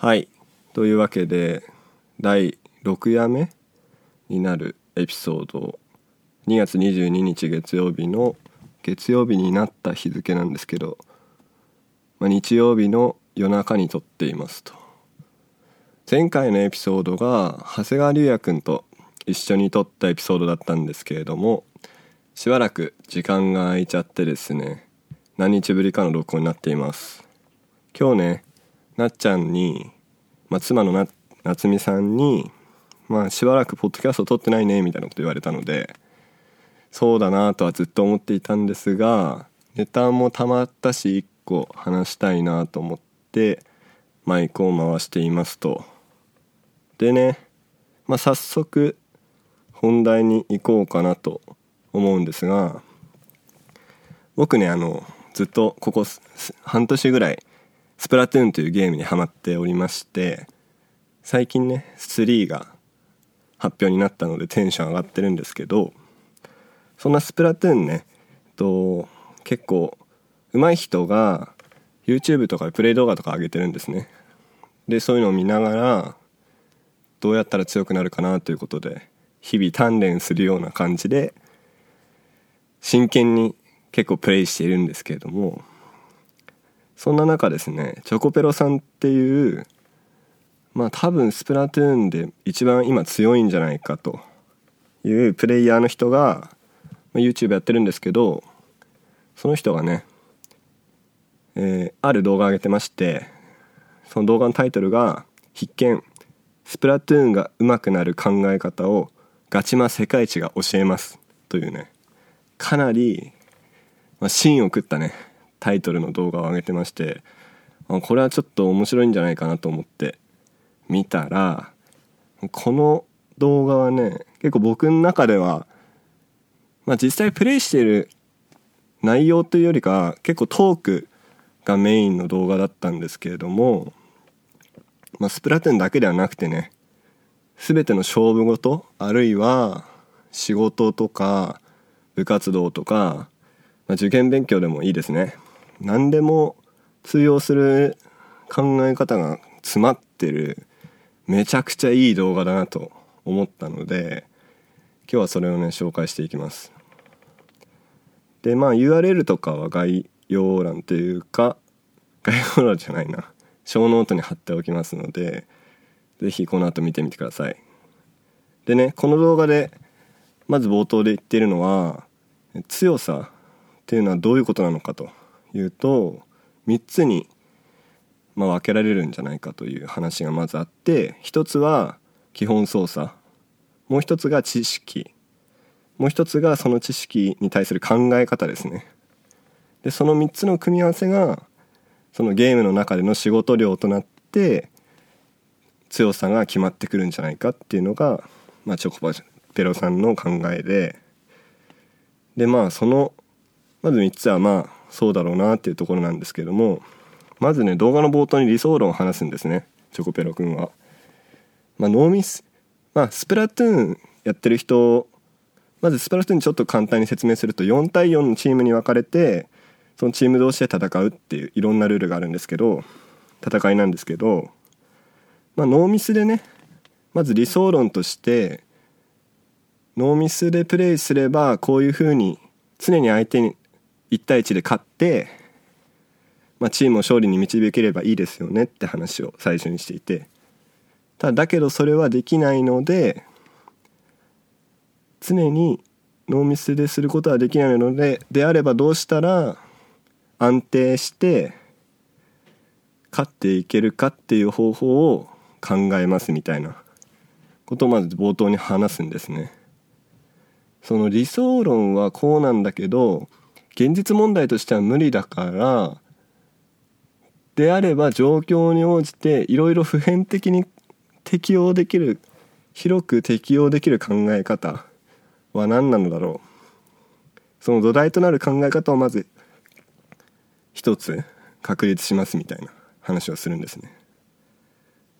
はい。というわけで第6夜目になるエピソード。2月22日月曜日の月曜日になった日付なんですけど、まあ、日曜日の夜中に撮っていますと。前回のエピソードが長谷川龍也くんと一緒に撮ったエピソードだったんですけれどもしばらく時間が空いちゃってですね何日ぶりかの録音になっています。今日ねなっちゃんに、まあ、妻のな夏美さんにまあしばらくポッドキャスト撮ってないねみたいなこと言われたのでそうだなとはずっと思っていたんですがネタもたまったし1個話したいなと思ってマイクを回していますと。でね、まあ、早速本題に行こうかなと思うんですが僕ねあのずっとここ半年ぐらいスプラトゥーンというゲームにハマっておりまして最近ね3が発表になったのでテンション上がってるんですけどそんなスプラトゥーンねと結構上手い人が YouTube とかでプレイ動画とか上げてるんですね。でそういうのを見ながらどうやったら強くなるかなということで日々鍛錬するような感じで真剣に結構プレイしているんですけれどもそんな中ですねチョコペロさんっていうまあ多分スプラトゥーンで一番今強いんじゃないかというプレイヤーの人が、まあ、YouTube やってるんですけどその人がね、えー、ある動画上げてましてその動画のタイトルが「必見スプラトゥーンが上手くなる考え方をガチマ世界一が教えます」というねかなり、まあ、芯を食ったねタイトルの動画を上げてましてこれはちょっと面白いんじゃないかなと思って見たらこの動画はね結構僕の中では、まあ、実際プレイしている内容というよりか結構トークがメインの動画だったんですけれども、まあ、スプラトゥーンだけではなくてね全ての勝負事あるいは仕事とか部活動とか、まあ、受験勉強でもいいですね。何でも通用する考え方が詰まってるめちゃくちゃいい動画だなと思ったので今日はそれをね紹介していきます。でまあ URL とかは概要欄というか概要欄じゃないな。小ノートに貼っておきますので是非この後見てみてください。でねこの動画でまず冒頭で言ってるのは強さっていうのはどういうことなのかと。いうと3つにまあ分けられるんじゃないかという話がまずあって一つは基本操作。もう一つが知識。もう一つがその知識に対する考え方ですね。でその3つの組み合わせがそのゲームの中での仕事量となって強さが決まってくるんじゃないかっていうのが、まあ、チョコパペロさんの考えで。でまあそのまず3つはまあそうだろうなっていうところなんですけどもまずね動画の冒頭に理想論を話すんですねチョコペロくんは。まあ、ノーミスまあスプラトゥーンやってる人まずスプラトゥーンちょっと簡単に説明すると4対4のチームに分かれてそのチーム同士で戦うっていういろんなルールがあるんですけど戦いなんですけど、まあ、ノーミスでねまず理想論としてノーミスでプレイすればこういうふうに常に相手に1対1で勝って、まあ、チームを勝利に導ければいいですよねって話を最初にしていてただだけどそれはできないので常にノーミスですることはできないのでであればどうしたら安定して勝っていけるかっていう方法を考えますみたいなことをまず冒頭に話すんですね。その理想論はこうなんだけど現実問題としては無理だからであれば状況に応じていろいろ普遍的に適用できる広く適用できる考え方は何なのだろうその土台となる考え方をまず一つ確立しますみたいな話をするんですね。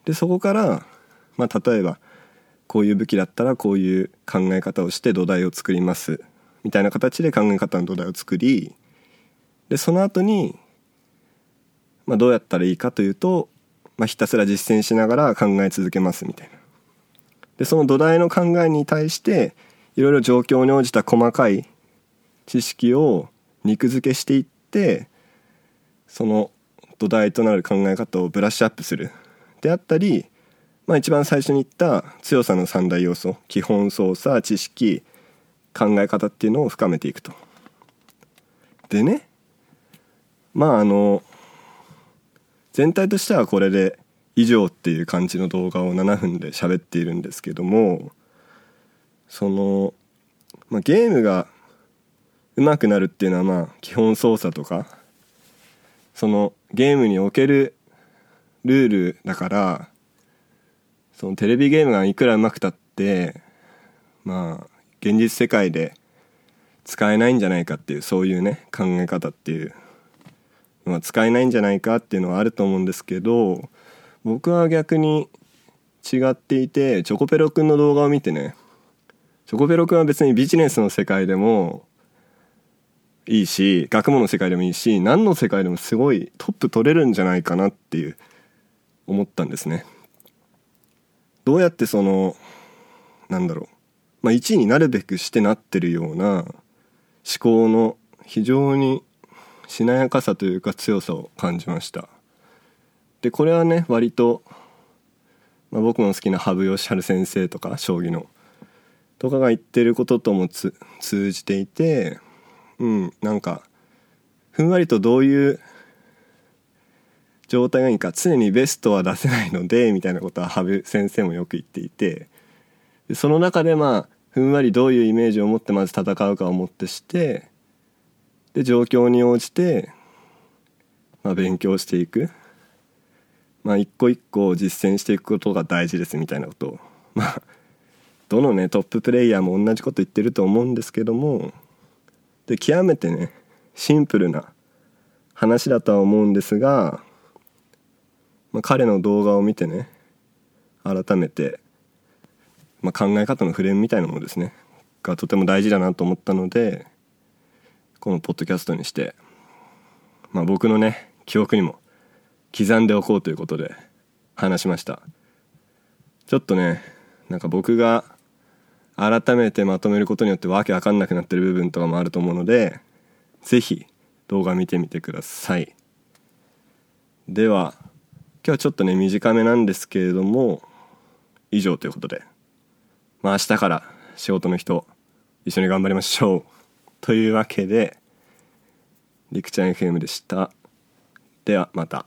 でそこからまあ例えばこういう武器だったらこういう考え方をして土台を作りますみたいな形で考え方の土台を作りでその後に、まあ、どうやったらいいかというとまあ、ひたすら実践しながら考え続けますみたいな。でその土台の考えに対していろいろ状況に応じた細かい知識を肉付けしていってその土台となる考え方をブラッシュアップするであったり、まあ、一番最初に言った強さの三大要素基本操作知識考え方っていうのを深めていくと。でねまああの全体としてはこれで以上っていう感じの動画を7分で喋っているんですけどもその、まあ、ゲームが上手くなるっていうのはまあ基本操作とかそのゲームにおけるルールだからそのテレビゲームがいくら上手くたってまあ現実世界で使えないんじゃないかっていうそういうね考え方っていうのは使えないんじゃないかっていうのはあると思うんですけど僕は逆に違っていてチョコペロくんの動画を見てねチョコペロくんは別にビジネスの世界でもいいし学問の世界でもいいし何の世界でもすごいトップ取れるんじゃないかなっていう思ったんですね。どうやってそのなんだろう、まあ、1位になるべくしてなってるような思考の非常にしなやかさというか強さを感じました。でこれはね割と、まあ、僕の好きな羽生善治先生とか将棋のとかが言ってることとも通じていてうんなんかふんわりとどういう状態がいいか常にベストは出せないのでみたいなことは羽生先生もよく言っていてその中でまあふんわりどういうイメージを持ってまず戦うかをもってしてで状況に応じて、まあ、勉強していく。まあ一個一個実践していくことが大事ですみたいなことを。まあどのねトッププレイヤーも同じこと言ってると思うんですけどもで極めてねシンプルな話だとは思うんですが、まあ、彼の動画を見てね改めて、まあ、考え方のフレームみたいなものですね。がとても大事だなと思ったのでこのポッドキャストにして、まあ、僕のね記憶にも刻んでおこうということで話しました。ちょっとねなんか僕が改めてまとめることによってわけわかんなくなってる部分とかもあると思うので是非動画見てみてください。では今日はちょっとね短めなんですけれども以上ということで。まあ明日から仕事の人一緒に頑張りましょう というわけでりくちゃん FM でしたではまた。